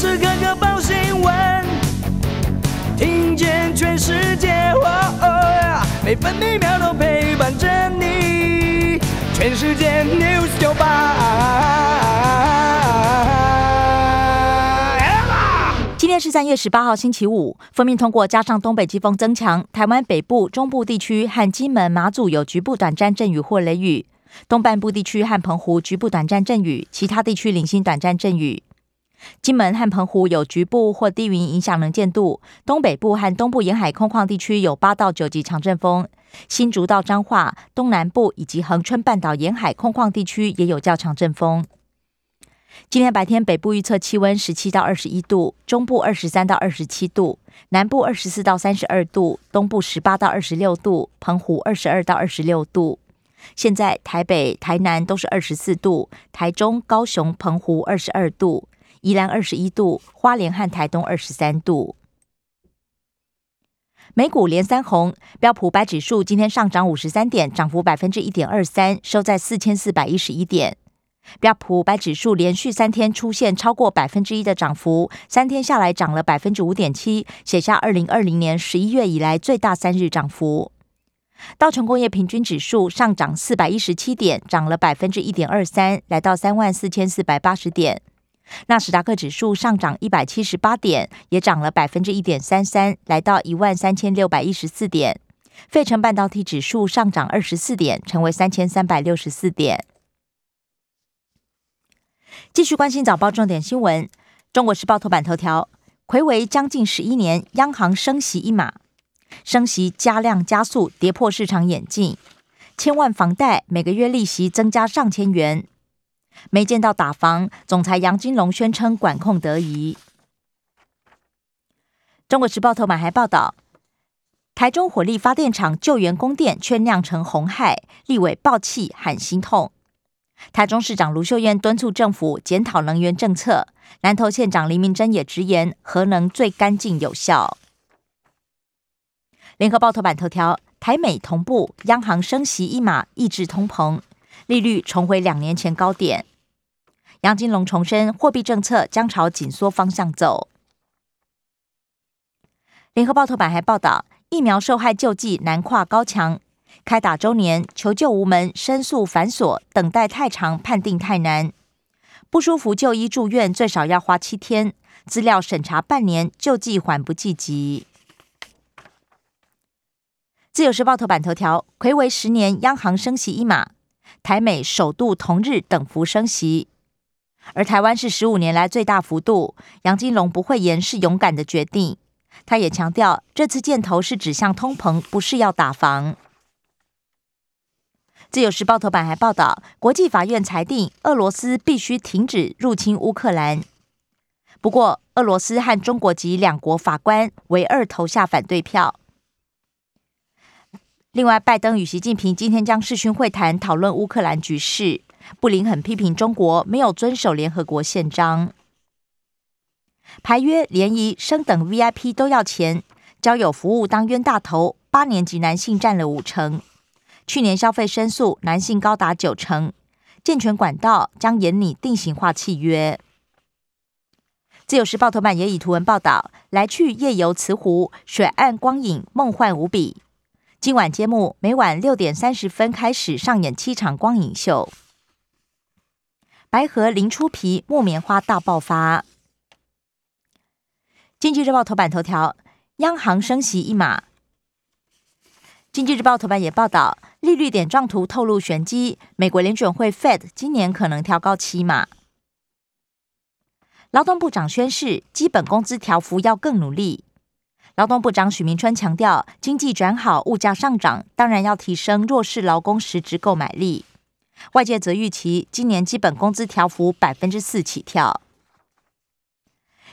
时刻刻报新闻，听见全世界，每分每秒都陪伴着你。全世界 news 九八。今天是三月十八号，星期五。封面通过，加上东北季风增强，台湾北部、中部地区和金门、马祖有局部短暂阵雨或雷雨。东半部地区和澎湖局部短暂阵雨，其他地区零星短暂阵雨。金门和澎湖有局部或低云影响能见度，东北部和东部沿海空旷地区有八到九级强阵风。新竹到彰化、东南部以及恒春半岛沿海空旷地区也有较强阵风。今天白天北部预测气温十七到二十一度，中部二十三到二十七度，南部二十四到三十二度，东部十八到二十六度，澎湖二十二到二十六度。现在台北、台南都是二十四度，台中、高雄、澎湖二十二度，宜兰二十一度，花莲和台东二十三度。美股连三红，标普白指数今天上涨五十三点，涨幅百分之一点二三，收在四千四百一十一点。标普白指数连续三天出现超过百分之一的涨幅，三天下来涨了百分之五点七，写下二零二零年十一月以来最大三日涨幅。道琼工业平均指数上涨四百一十七点，涨了百分之一点二三，来到三万四千四百八十点。纳斯达克指数上涨一百七十八点，也涨了百分之一点三三，来到一万三千六百一十四点。费城半导体指数上涨二十四点，成为三千三百六十四点。继续关心早报重点新闻，《中国时报》头版头条：魁违将近十一年，央行升息一码。升息加量加速，跌破市场眼镜。千万房贷每个月利息增加上千元，没见到打房。总裁杨金龙宣称管控得宜。中国时报头版还报道，台中火力发电厂救援供电却酿成红害，立委爆气喊心痛。台中市长卢秀燕敦促政府检讨能源政策，南投县长黎明珍也直言核能最干净有效。联合报头版头条：台美同步，央行升息一码，抑制通膨，利率重回两年前高点。杨金龙重申，货币政策将朝紧缩方向走。联合报头版还报道，疫苗受害救济难跨高墙，开打周年求救无门，申诉繁琐，等待太长，判定太难。不舒服就医住院最少要花七天，资料审查半年，救济缓不济急。自由时报头版头条：魁违十年，央行升息一码，台美首度同日等幅升息，而台湾是十五年来最大幅度。杨金龙不会言是勇敢的决定，他也强调这次箭头是指向通膨，不是要打防。自由时报头版还报道，国际法院裁定俄罗斯必须停止入侵乌克兰，不过俄罗斯和中国籍两国法官唯二投下反对票。另外，拜登与习近平今天将视讯会谈，讨论乌克兰局势。布林肯批评中国没有遵守联合国宪章。排约联谊升等 VIP 都要钱，交友服务当冤大头，八年级男性占了五成。去年消费申诉男性高达九成。健全管道将严拟定型化契约。自由时报头版也以图文报道，来去夜游慈湖，水岸光影梦幻无比。今晚揭幕，每晚六点三十分开始上演七场光影秀。白河零出皮，木棉花大爆发。经济日报头版头条：央行升息一码。经济日报头版也报道，利率点状图透露玄机，美国联准会 Fed 今年可能调高七码。劳动部长宣誓，基本工资调幅要更努力。劳动部长许明春强调，经济转好，物价上涨，当然要提升弱势劳工实质购买力。外界则预期今年基本工资调幅百分之四起跳。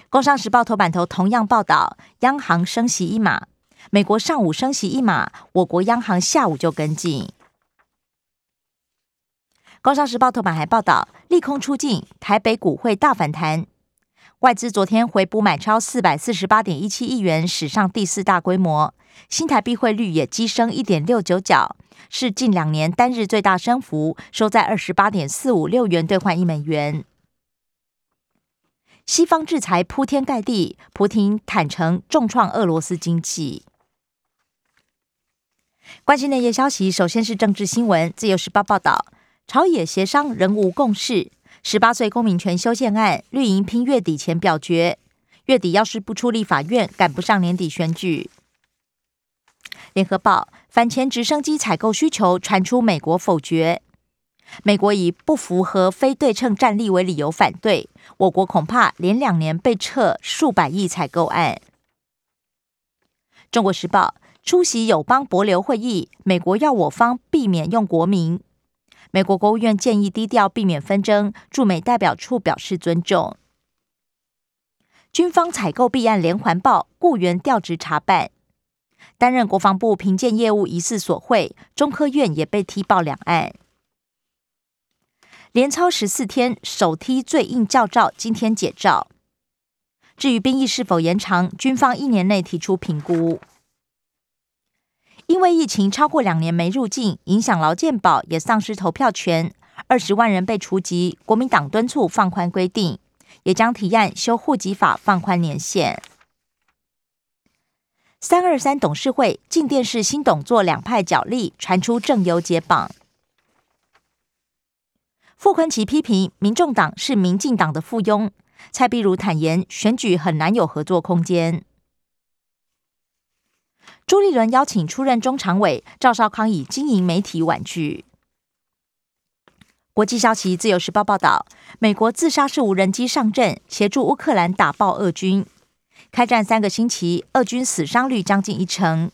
工商时报头版头同样报道，央行升息一码，美国上午升息一码，我国央行下午就跟进。工商时报头版还报道，利空出尽，台北股会大反弹。外资昨天回补买超四百四十八点一七亿元，史上第四大规模。新台币汇率也激升一点六九角，是近两年单日最大升幅，收在二十八点四五六元兑换一美元。西方制裁铺天盖地，普京坦诚重创俄罗斯经济。关心内页消息，首先是政治新闻。自由时报报道，朝野协商仍无共识，十八岁公民权修宪案，绿营拼月底前表决。月底要是不出立法院，赶不上年底选举。联合报反潜直升机采购需求传出，美国否决。美国以不符合非对称战力为理由反对，我国恐怕连两年被撤数百亿采购案。中国时报出席友邦博流会议，美国要我方避免用国名。美国国务院建议低调避免纷争，驻美代表处表示尊重。军方采购弊案连环报，雇员调职查办，担任国防部评鉴业务疑似索贿，中科院也被踢爆两案。连超十四天，首踢最硬教照今天解照。至于兵役是否延长，军方一年内提出评估。因为疫情超过两年没入境，影响劳健保，也丧失投票权，二十万人被除籍。国民党敦促放宽规定，也将提案修户籍法放宽年限。三二三董事会进电视新董座两派角力，传出正由解绑。傅昆奇批评民众党是民进党的附庸，蔡壁如坦言选举很难有合作空间。朱立伦邀请出任中常委，赵少康以经营媒体婉拒。国际消息，自由时报报道，美国自杀式无人机上阵，协助乌克兰打爆俄军。开战三个星期，俄军死伤率将近一成。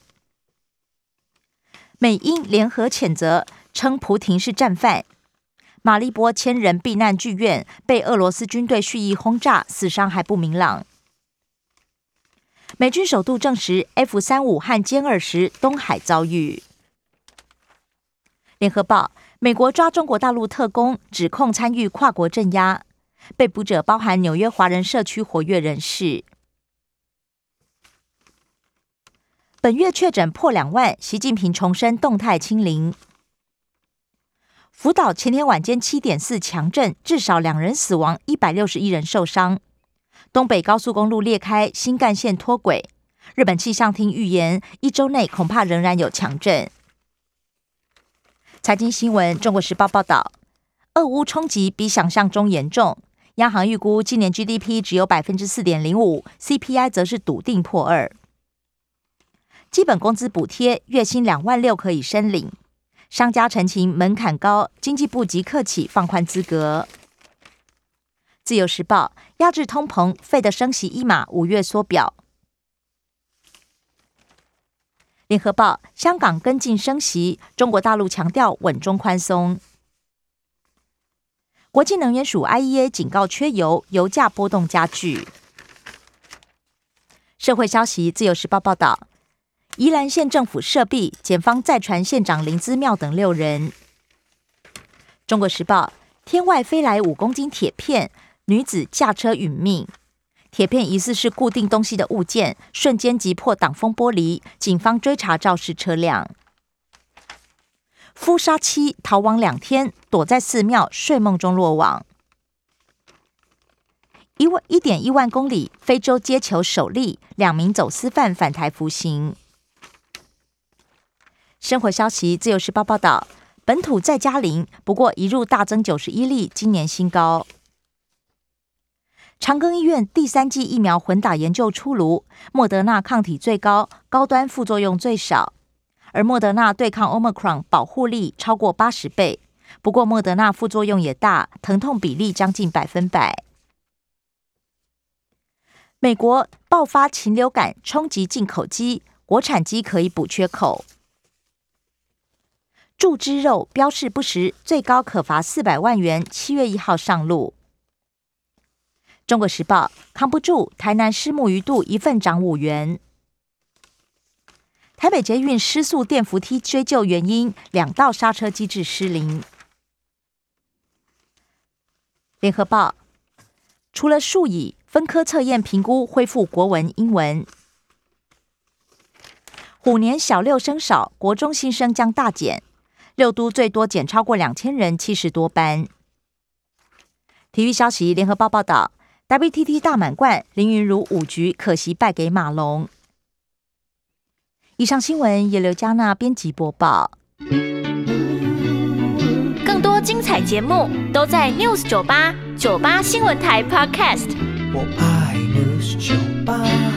美英联合谴责，称普廷是战犯。马利波千人避难剧院被俄罗斯军队蓄意轰炸，死伤还不明朗。美军首度证实 F 三五和歼二十东海遭遇。联合报：美国抓中国大陆特工，指控参与跨国镇压，被捕者包含纽约华人社区活跃人士。本月确诊破两万，习近平重申动态清零。福岛前天晚间七点四强震，至少两人死亡，一百六十一人受伤。东北高速公路裂开，新干线脱轨。日本气象厅预言，一周内恐怕仍然有强震。财经新闻，中国时报报道，俄乌冲击比想象中严重。央行预估今年 GDP 只有百分之四点零五，CPI 则是笃定破二。基本工资补贴，月薪两万六可以申领。商家陈情门槛高，经济部即刻起放宽资格。自由时报压制通膨，费的升息一码，五月缩表。联合报香港跟进升息，中国大陆强调稳中宽松。国际能源署 IEA 警告缺油，油价波动加剧。社会消息，自由时报报道。宜兰县政府设弊，检方再传县长林姿妙等六人。中国时报：天外飞来五公斤铁片，女子驾车殒命。铁片疑似是固定东西的物件，瞬间击破挡风玻璃。警方追查肇事车辆。夫杀妻逃亡两天，躲在寺庙睡梦中落网。一万一点一万公里，非洲接球首例，两名走私犯返台服刑。生活消息，自由时报报道，本土再加零，不过一入大增九十一例，今年新高。长庚医院第三剂疫苗混打研究出炉，莫德纳抗体最高，高端副作用最少，而莫德纳对抗 Omicron 保护力超过八十倍，不过莫德纳副作用也大，疼痛比例将近百分百。美国爆发禽流感，冲击进口鸡，国产鸡可以补缺口。注汁肉标示不实，最高可罚四百万元。七月一号上路。中国时报扛不住，台南虱目鱼肚一份涨五元。台北捷运失速电扶梯追究原因，两道刹车机制失灵。联合报除了数以分科测验评估恢复国文、英文。虎年小六生少，国中新生将大减。六都最多减超过两千人，七十多班。体育消息，联合报报道，WTT 大满贯，林云如五局可惜败给马龙。以上新闻由刘嘉娜编辑播报。更多精彩节目都在 News 九八九八新闻台 Podcast。我爱 News 酒吧。